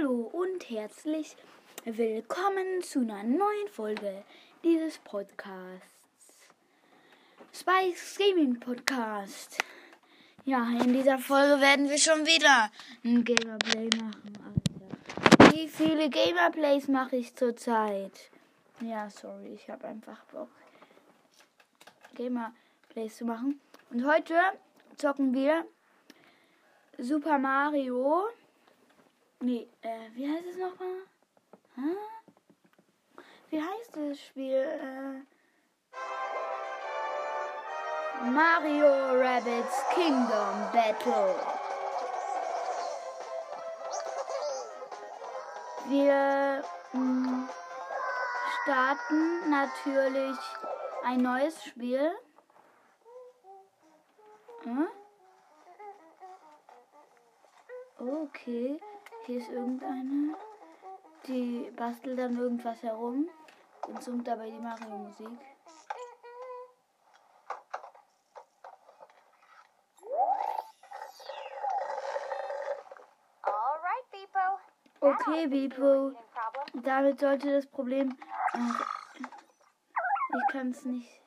Hallo und herzlich willkommen zu einer neuen Folge dieses Podcasts. Spikes Gaming Podcast. Ja, in dieser Folge werden wir schon wieder ein Gamerplay machen, Alter. Wie viele Gamerplays mache ich zurzeit? Ja, sorry, ich habe einfach Bock, Gamerplays zu machen. Und heute zocken wir Super Mario. Nee, äh, wie heißt es nochmal? Hä? Wie heißt das Spiel? Äh, Mario Rabbits Kingdom Battle. Wir mh, starten natürlich ein neues Spiel. Hm? Okay, hier ist irgendeine. Die bastelt dann irgendwas herum und summt dabei die Mario-Musik. Okay, Bipo, damit sollte das Problem. Ach, ich kann es nicht.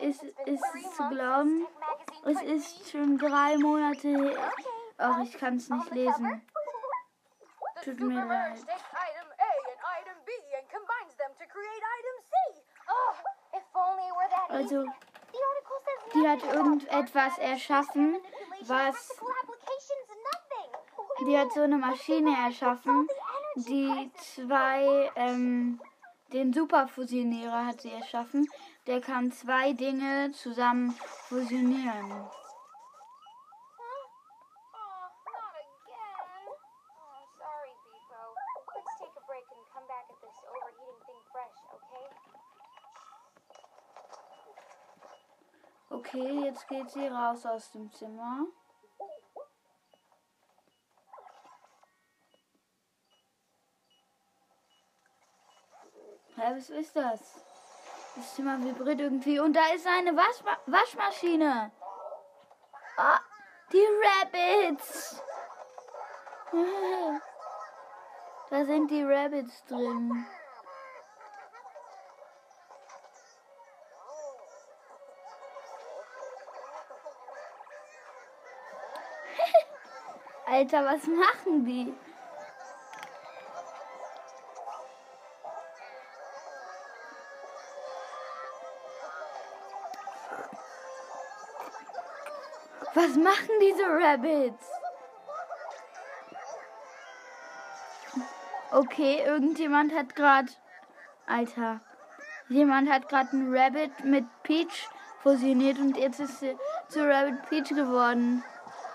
Ist, ist zu glauben. Es ist schon drei Monate her. Ach, ich kann es nicht lesen. Tut mir leid. item A and item B and combines them to create item C. Oh, if only were that Also, easy. The article says die hat irgendetwas erschaffen, was. Die hat so eine Maschine erschaffen, die zwei, ähm, den Superfusionierer hat sie erschaffen. Der kann zwei Dinge zusammen fusionieren. Okay? Jetzt geht sie raus aus dem Zimmer. Hä, was ist das? Das Zimmer vibriert irgendwie und da ist eine Waschma Waschmaschine. Ah, die Rabbits. Da sind die Rabbits drin. Alter, was machen die? Was machen diese Rabbits? Okay, irgendjemand hat gerade. Alter. Jemand hat gerade einen Rabbit mit Peach fusioniert und jetzt ist sie zu Rabbit Peach geworden.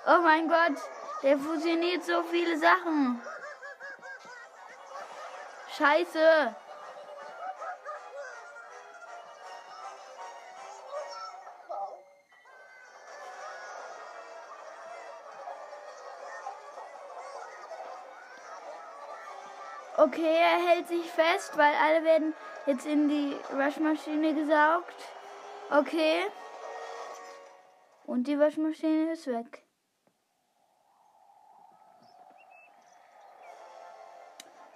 Oh mein Gott, der fusioniert so viele Sachen. Scheiße. Okay, er hält sich fest, weil alle werden jetzt in die Waschmaschine gesaugt. Okay. Und die Waschmaschine ist weg.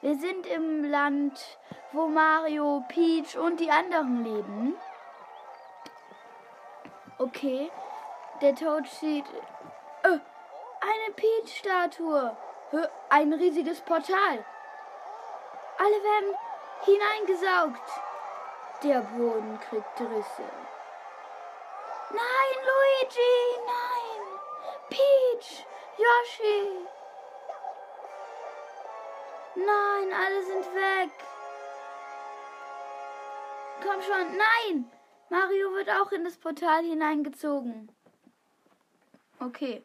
Wir sind im Land, wo Mario, Peach und die anderen leben. Okay. Der Toad sieht. Äh, eine Peach-Statue. Ein riesiges Portal. Alle werden hineingesaugt. Der Boden kriegt Risse. Nein, Luigi, nein. Peach, Yoshi. Nein, alle sind weg. Komm schon, nein. Mario wird auch in das Portal hineingezogen. Okay,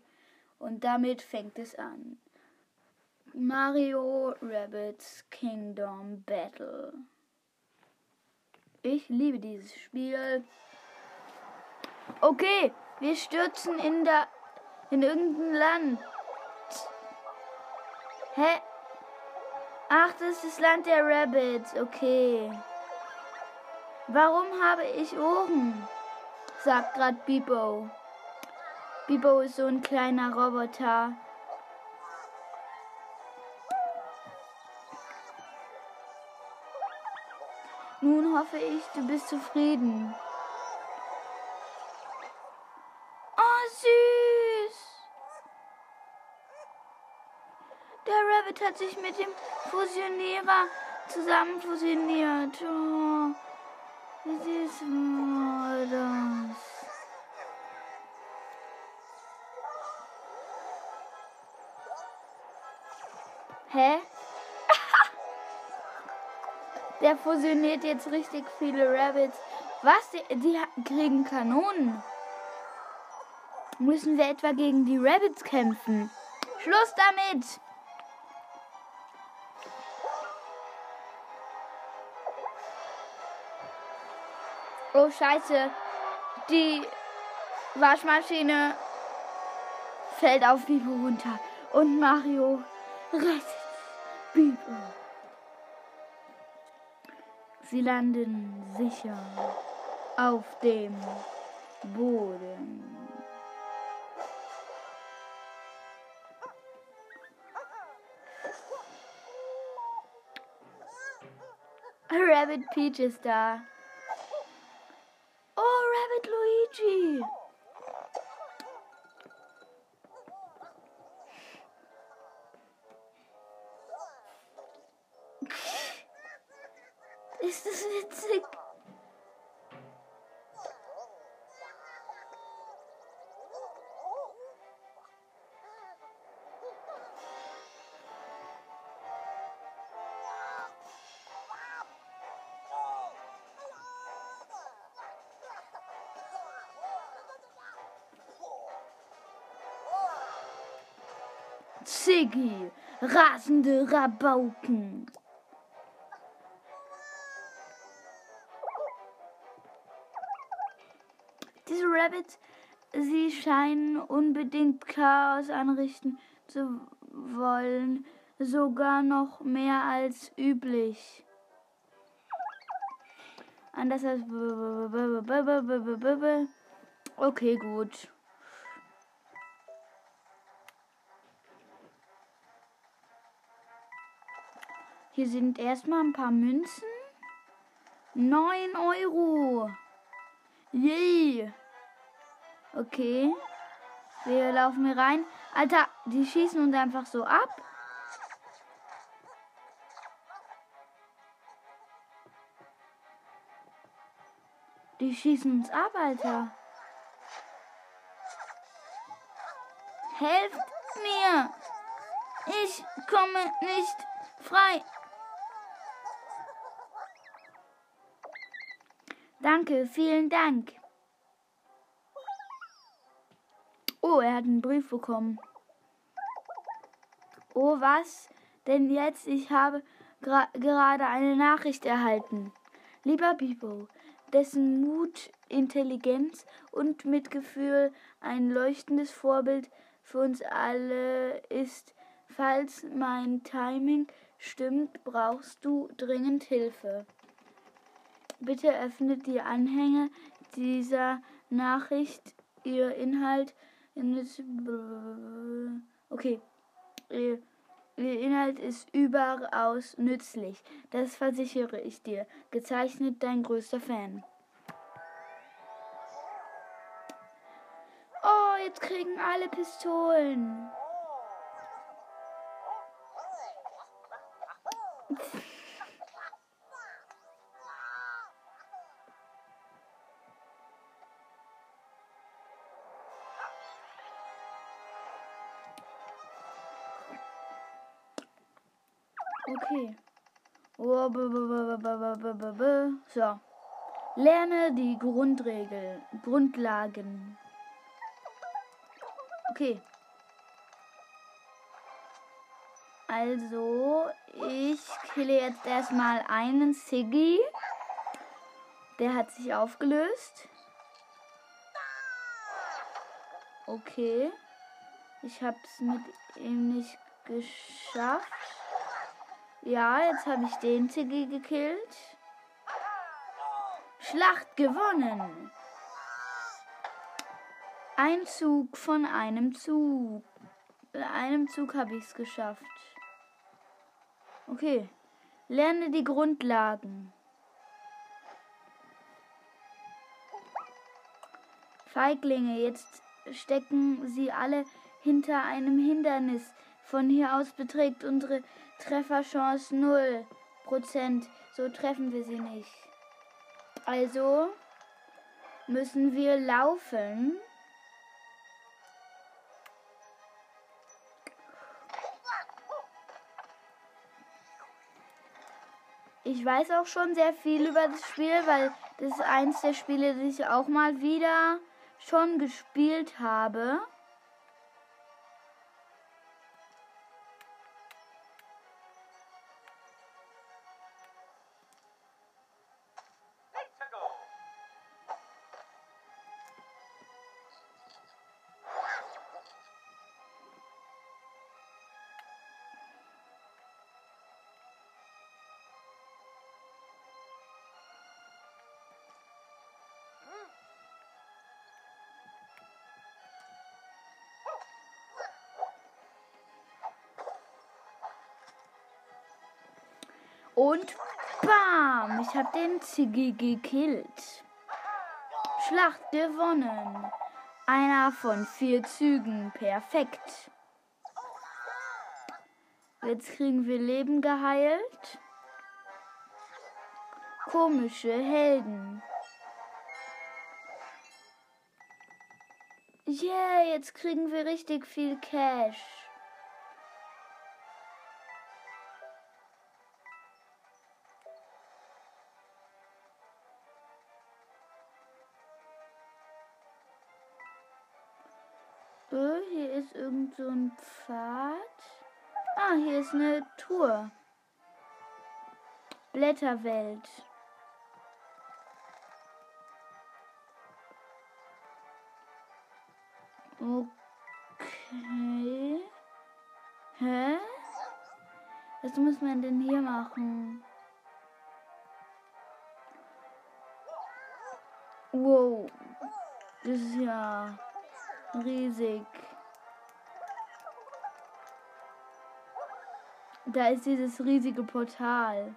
und damit fängt es an. Mario Rabbits Kingdom Battle. Ich liebe dieses Spiel. Okay, wir stürzen in der in irgendein Land. Hä? Ach, das ist das Land der Rabbits. Okay. Warum habe ich Ohren? sagt gerade Bibo. Bibo ist so ein kleiner Roboter. Nun hoffe ich, du bist zufrieden. Der Rabbit hat sich mit dem Fusionierer zusammen fusioniert. Oh, wie süß war das? Hä? Der fusioniert jetzt richtig viele Rabbits. Was? Die, die kriegen Kanonen. Müssen wir etwa gegen die Rabbits kämpfen? Schluss damit! Oh Scheiße. Die Waschmaschine fällt auf Bibo runter. Und Mario rettet Bibo. Sie landen sicher auf dem Boden. Rabbit Peach ist da. Rasende Rabauken. Diese Rabbits, sie scheinen unbedingt Chaos anrichten zu wollen, sogar noch mehr als üblich. Anders als. Okay, gut. Hier sind erstmal ein paar Münzen. 9 Euro. Yay. Okay. Wir laufen hier rein. Alter, die schießen uns einfach so ab. Die schießen uns ab, Alter. Helft mir! Ich komme nicht frei. Danke, vielen Dank. Oh, er hat einen Brief bekommen. Oh, was? Denn jetzt, ich habe gerade eine Nachricht erhalten. Lieber Bibo, dessen Mut, Intelligenz und Mitgefühl ein leuchtendes Vorbild für uns alle ist. Falls mein Timing stimmt, brauchst du dringend Hilfe. Bitte öffnet die Anhänge dieser Nachricht. Ihr Inhalt. Okay. Ihr Inhalt ist überaus nützlich. Das versichere ich dir. Gezeichnet dein größter Fan. Oh, jetzt kriegen alle Pistolen. So. Lerne die Grundregeln, Grundlagen. Okay. Also, ich kille jetzt erstmal einen Siggy. Der hat sich aufgelöst. Okay. Ich habe es mit ihm nicht geschafft. Ja, jetzt habe ich den Tiggy gekillt. Schlacht gewonnen. Ein Zug von einem Zug. In einem Zug habe ich es geschafft. Okay. Lerne die Grundlagen. Feiglinge, jetzt stecken sie alle hinter einem Hindernis. Von hier aus beträgt unsere Trefferchance 0%. So treffen wir sie nicht. Also müssen wir laufen. Ich weiß auch schon sehr viel über das Spiel, weil das ist eins der Spiele, die ich auch mal wieder schon gespielt habe. Und bam! Ich habe den Ziggy gekillt. Schlacht gewonnen. Einer von vier Zügen. Perfekt. Jetzt kriegen wir Leben geheilt. Komische Helden. Yeah, jetzt kriegen wir richtig viel Cash. Irgend so ein Pfad. Ah, hier ist eine Tour. Blätterwelt. Okay. Hä? Was muss man denn hier machen? Wow. Das ist ja riesig. Da ist dieses riesige Portal.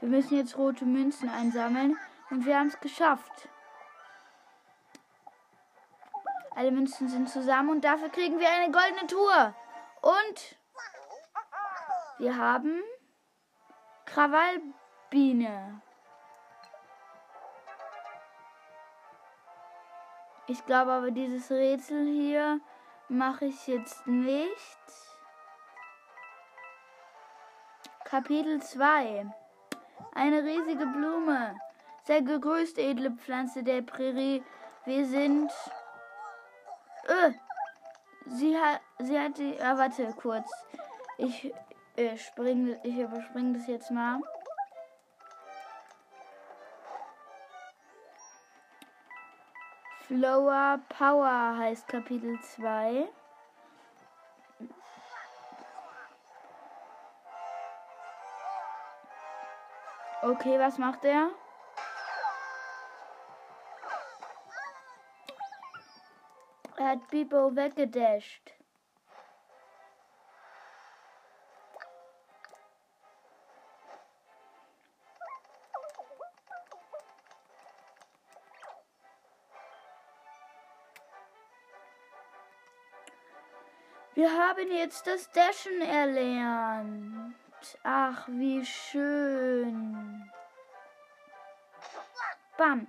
Wir müssen jetzt rote Münzen einsammeln und wir haben es geschafft. Alle Münzen sind zusammen und dafür kriegen wir eine goldene Tour. Und wir haben Krawallbiene. Ich glaube aber, dieses Rätsel hier mache ich jetzt nicht. Kapitel 2 eine riesige Blume. Sehr gegrüßt, edle Pflanze der Prärie. Wir sind. Äh, sie hat. Sie hat die. Ah, warte kurz. Ich äh, spring, ich überspringe das jetzt mal. Flower Power heißt Kapitel 2. Okay, was macht er? Er hat Bibo weggedasht. Wir haben jetzt das Dashen erlernt. Ach, wie schön. Bam.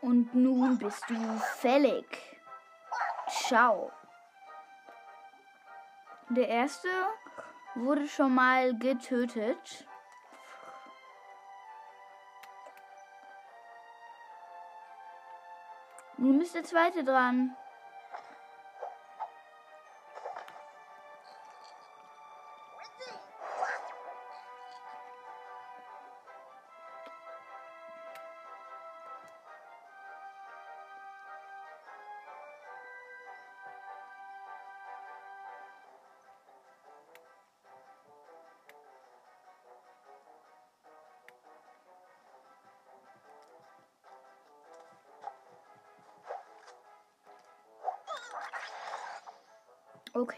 Und nun bist du fällig. Ciao. Der erste wurde schon mal getötet. Nun ist der zweite dran.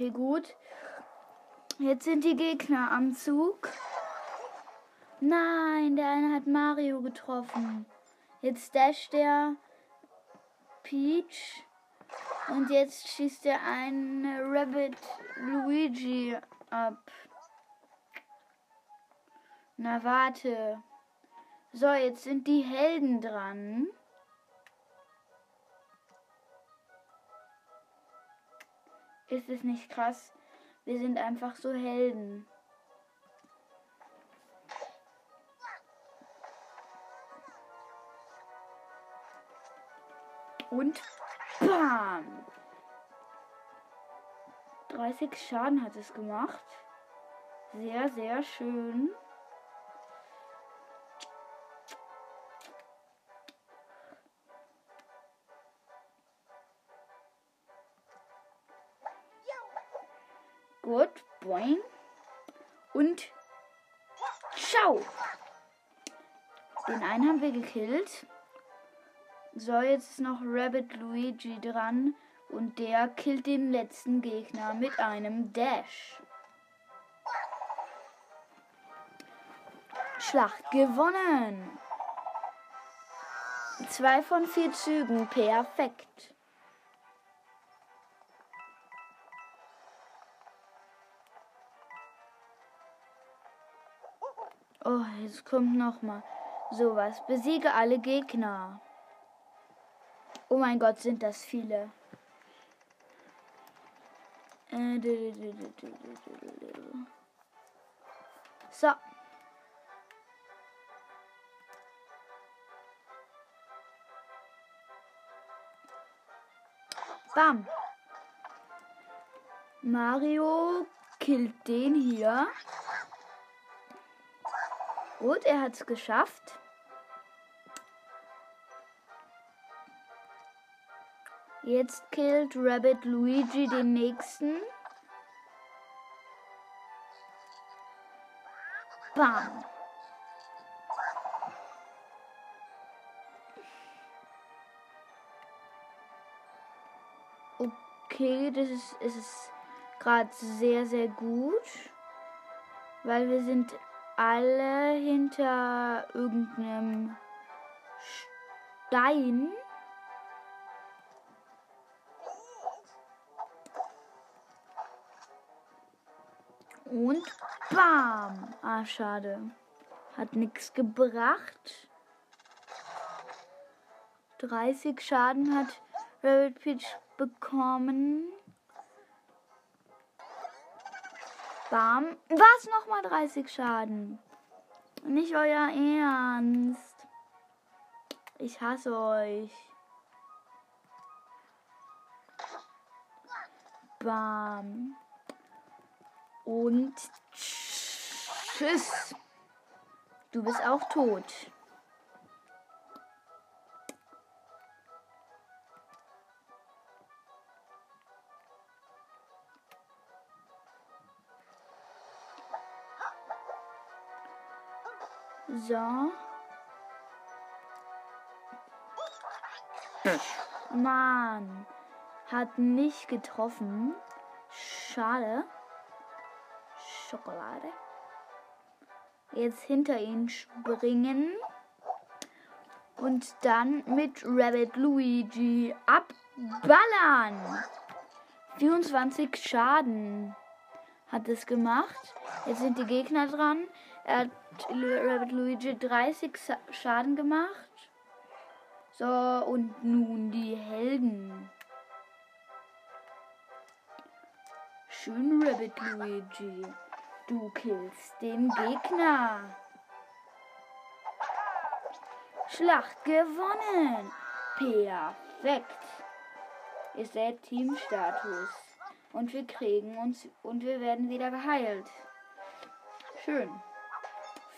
Okay, gut. Jetzt sind die Gegner am Zug. Nein, der eine hat Mario getroffen. Jetzt dasht der Peach. Und jetzt schießt er einen Rabbit Luigi ab. Na warte. So, jetzt sind die Helden dran. Ist es nicht krass? Wir sind einfach so Helden. Und bam! 30 Schaden hat es gemacht. Sehr, sehr schön. Boing. Und schau. Den einen haben wir gekillt. So, jetzt ist noch Rabbit Luigi dran. Und der killt den letzten Gegner mit einem Dash. Schlacht gewonnen. Zwei von vier Zügen. Perfekt. Oh, jetzt kommt noch mal sowas. Besiege alle Gegner. Oh mein Gott, sind das viele. So. Bam. Mario killt den hier. Gut, er hat es geschafft. Jetzt killt Rabbit Luigi den nächsten. Bam. Okay, das ist, ist gerade sehr, sehr gut. Weil wir sind alle hinter irgendeinem Stein. Und bam! Ah, schade. Hat nichts gebracht. 30 Schaden hat Rabbit Peach bekommen. Bam. Was? Nochmal 30 Schaden. Nicht euer Ernst. Ich hasse euch. Bam. Und tschüss. Du bist auch tot. So. Mann. Hat nicht getroffen. Schade. Schokolade. Jetzt hinter ihn springen. Und dann mit Rabbit Luigi abballern. 24 Schaden hat es gemacht. Jetzt sind die Gegner dran. Er hat Rabbit Luigi 30 Schaden gemacht. So, und nun die Helden. Schön, Rabbit Luigi. Du killst den Gegner. Schlacht gewonnen. Perfekt. Ihr seht Teamstatus. Und wir kriegen uns und wir werden wieder geheilt. Schön.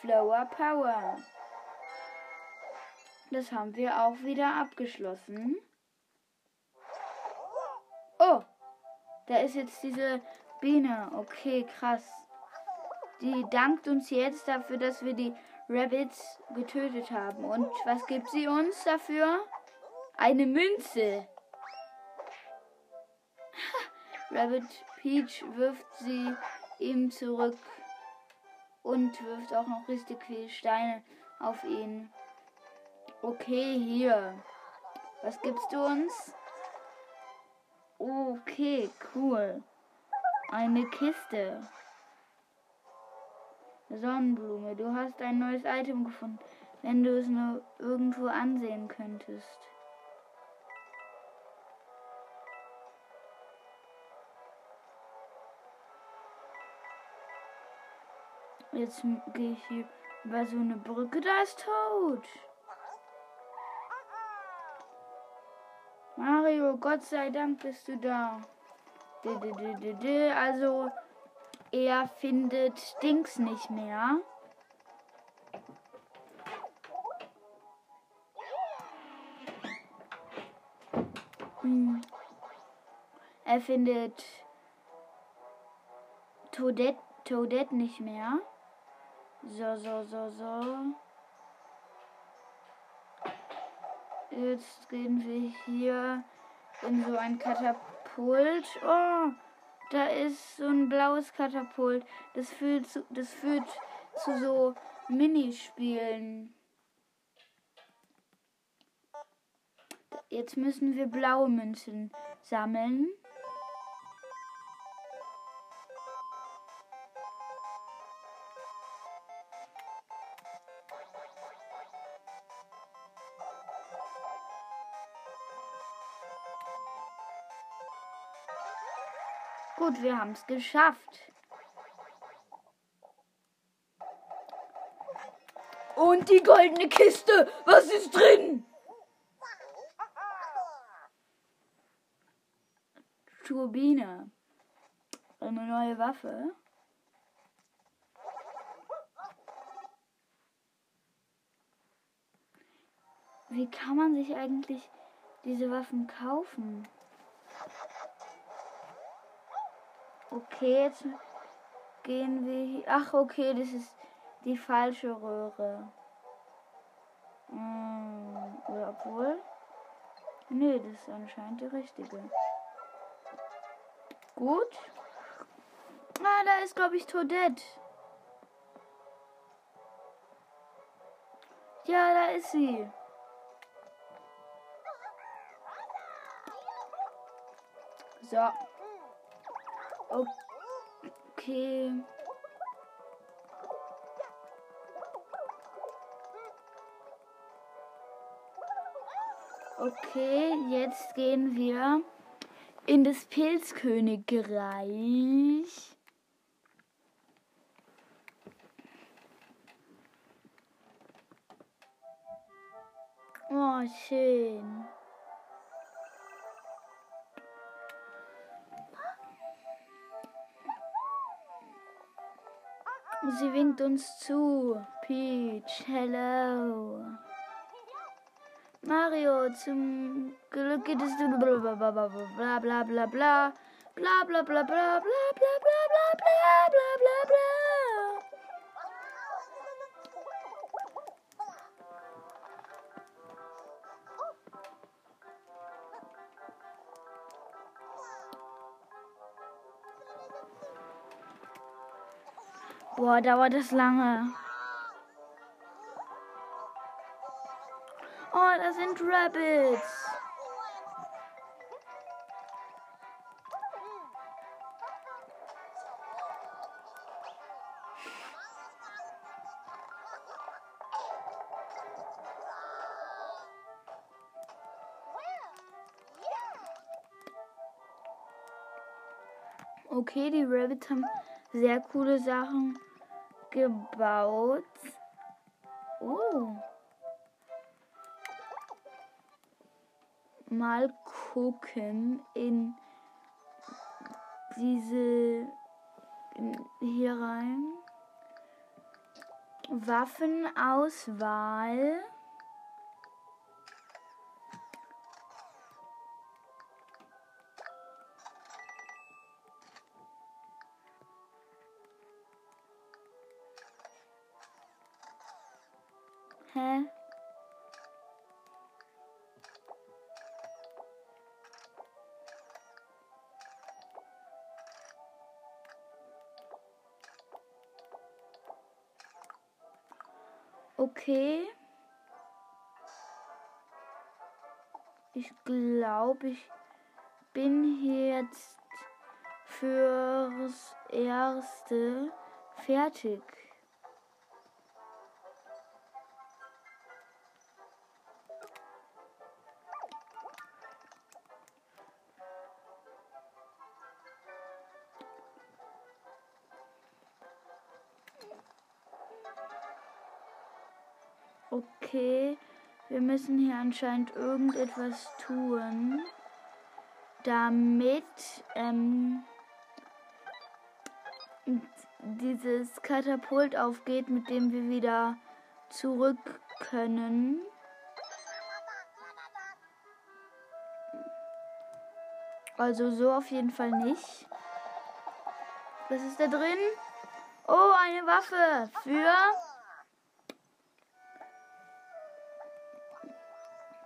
Flower Power. Das haben wir auch wieder abgeschlossen. Oh, da ist jetzt diese Biene. Okay, krass. Die dankt uns jetzt dafür, dass wir die Rabbits getötet haben. Und was gibt sie uns dafür? Eine Münze. Rabbit Peach wirft sie ihm zurück und wirft auch noch richtig viele Steine auf ihn. Okay, hier. Was gibst du uns? Okay, cool. Eine Kiste. Sonnenblume, du hast ein neues Item gefunden, wenn du es nur irgendwo ansehen könntest. Jetzt gehe ich hier über so eine Brücke, da ist tot. Mario, Gott sei Dank bist du da. Also, er findet Dings nicht mehr. Hm. Er findet Toadette, Toadette nicht mehr. So, so, so, so. Jetzt gehen wir hier in so ein Katapult. Oh, da ist so ein blaues Katapult. Das führt zu, das führt zu so Minispielen. Jetzt müssen wir blaue Münzen sammeln. Gut, wir haben es geschafft. Und die goldene Kiste. Was ist drin? Turbine. Eine neue Waffe. Wie kann man sich eigentlich diese Waffen kaufen? Okay, jetzt gehen wir hier. Ach, okay, das ist die falsche Röhre. Hm, oder obwohl. Nee, das ist anscheinend die richtige. Gut. Ah, da ist, glaube ich, Toadette. Ja, da ist sie. So. Okay. Okay, jetzt gehen wir in das Pilzkönigreich. Oh, schön. Sie winkt uns zu. Peach, hello. Mario, zum Glück geht es bla bla bla bla bla bla bla Boah, dauert das lange. Oh, da sind Rabbits. Okay, die Rabbits haben sehr coole Sachen gebaut. Oh. Mal gucken in diese hier rein. Waffenauswahl. Hä? Okay. Ich glaube, ich bin jetzt fürs Erste fertig. Müssen hier anscheinend irgendetwas tun, damit ähm, dieses Katapult aufgeht, mit dem wir wieder zurück können. Also so auf jeden Fall nicht. Was ist da drin? Oh, eine Waffe für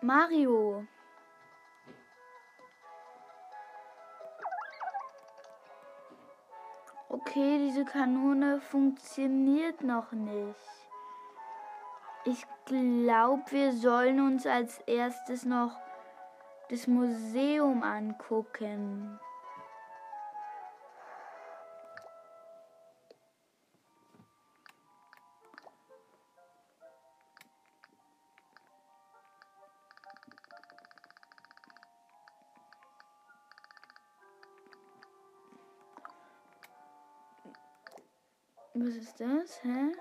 Mario. Okay, diese Kanone funktioniert noch nicht. Ich glaube, wir sollen uns als erstes noch das Museum angucken. Was ist das? Hä?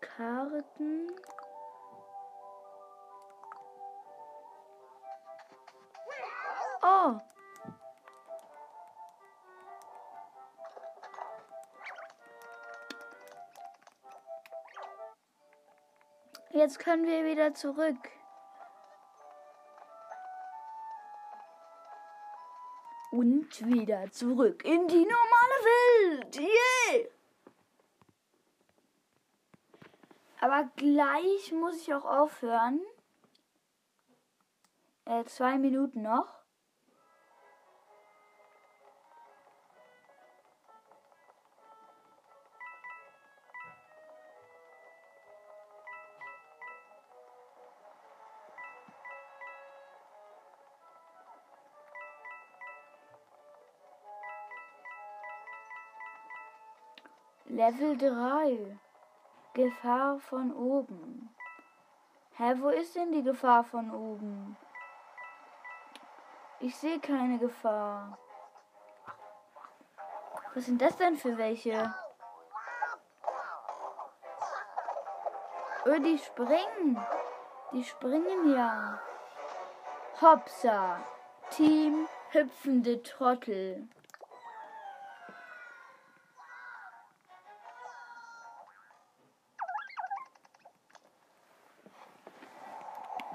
Karten. Jetzt können wir wieder zurück. Und wieder zurück in die normale Welt. Yeah! Aber gleich muss ich auch aufhören. Äh, zwei Minuten noch. Level 3. Gefahr von oben. Hä, wo ist denn die Gefahr von oben? Ich sehe keine Gefahr. Was sind das denn für welche? Oh, die springen. Die springen ja. Hopsa. Team hüpfende Trottel.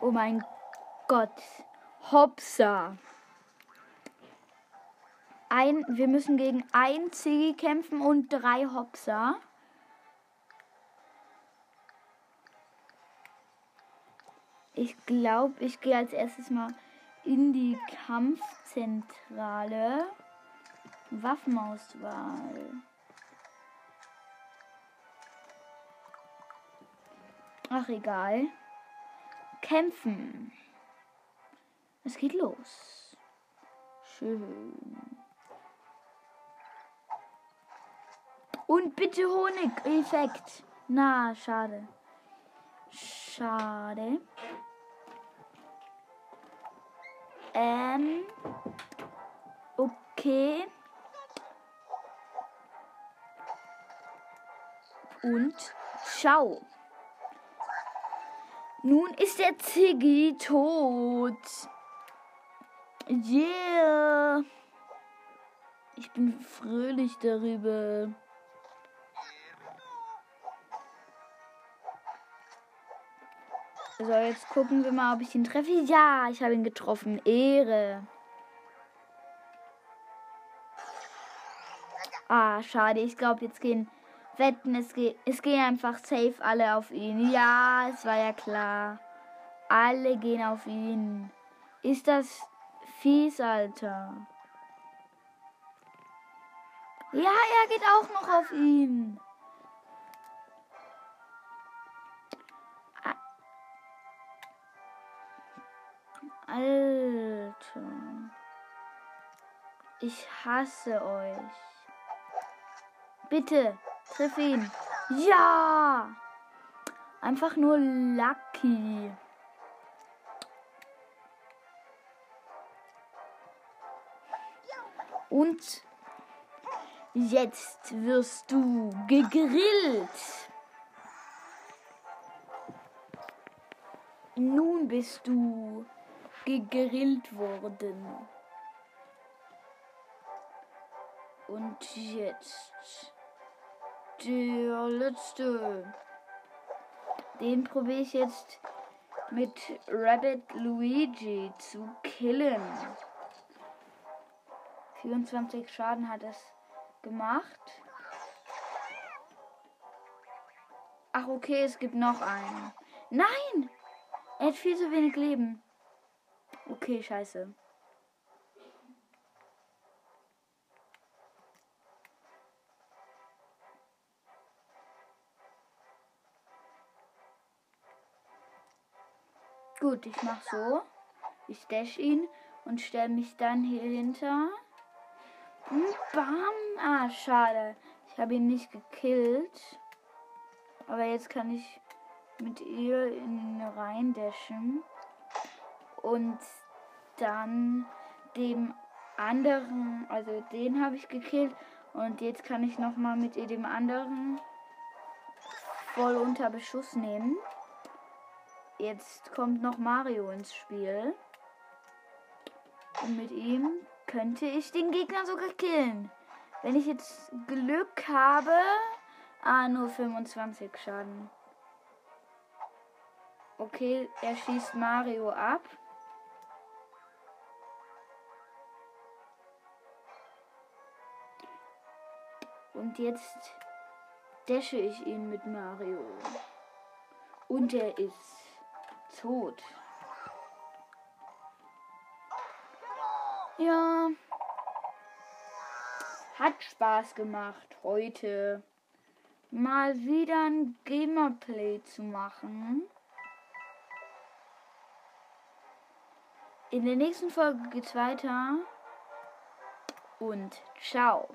Oh mein Gott. Hopsa. Ein, wir müssen gegen ein Ziggy kämpfen und drei Hopsa. Ich glaube, ich gehe als erstes mal in die Kampfzentrale. Waffenauswahl. Ach, egal. Kämpfen. Es geht los. Schön. Und bitte Honig-Effekt. Na, schade. Schade. Ähm. Okay. Und schau. Nun ist der Ziggy tot. Yeah. Ich bin fröhlich darüber. So, jetzt gucken wir mal, ob ich ihn treffe. Ja, ich habe ihn getroffen. Ehre. Ah, schade. Ich glaube, jetzt gehen Wetten, es, geht, es gehen einfach safe alle auf ihn. Ja, es war ja klar. Alle gehen auf ihn. Ist das fies, Alter? Ja, er geht auch noch auf ihn. Alter. Ich hasse euch. Bitte, triff ihn. Ja! Einfach nur lucky. Und jetzt wirst du gegrillt. Nun bist du gegrillt worden. Und jetzt der letzte. Den probiere ich jetzt mit Rabbit Luigi zu killen. 24 Schaden hat es gemacht. Ach, okay, es gibt noch einen. Nein! Er hat viel zu wenig Leben. Okay, scheiße. Gut, ich mach so. Ich dash ihn und stelle mich dann hier hinter. Bam! Ah, schade. Ich habe ihn nicht gekillt. Aber jetzt kann ich mit ihr in ihn reindashen. Und dann dem anderen, also den habe ich gekillt. Und jetzt kann ich nochmal mit ihr dem anderen voll unter Beschuss nehmen. Jetzt kommt noch Mario ins Spiel. Und mit ihm könnte ich den Gegner sogar killen. Wenn ich jetzt Glück habe. Ah, nur 25 Schaden. Okay, er schießt Mario ab. Und jetzt dasche ich ihn mit Mario. Und er ist tot. Ja. Hat Spaß gemacht, heute mal wieder ein Gamerplay zu machen. In der nächsten Folge geht's weiter. Und ciao.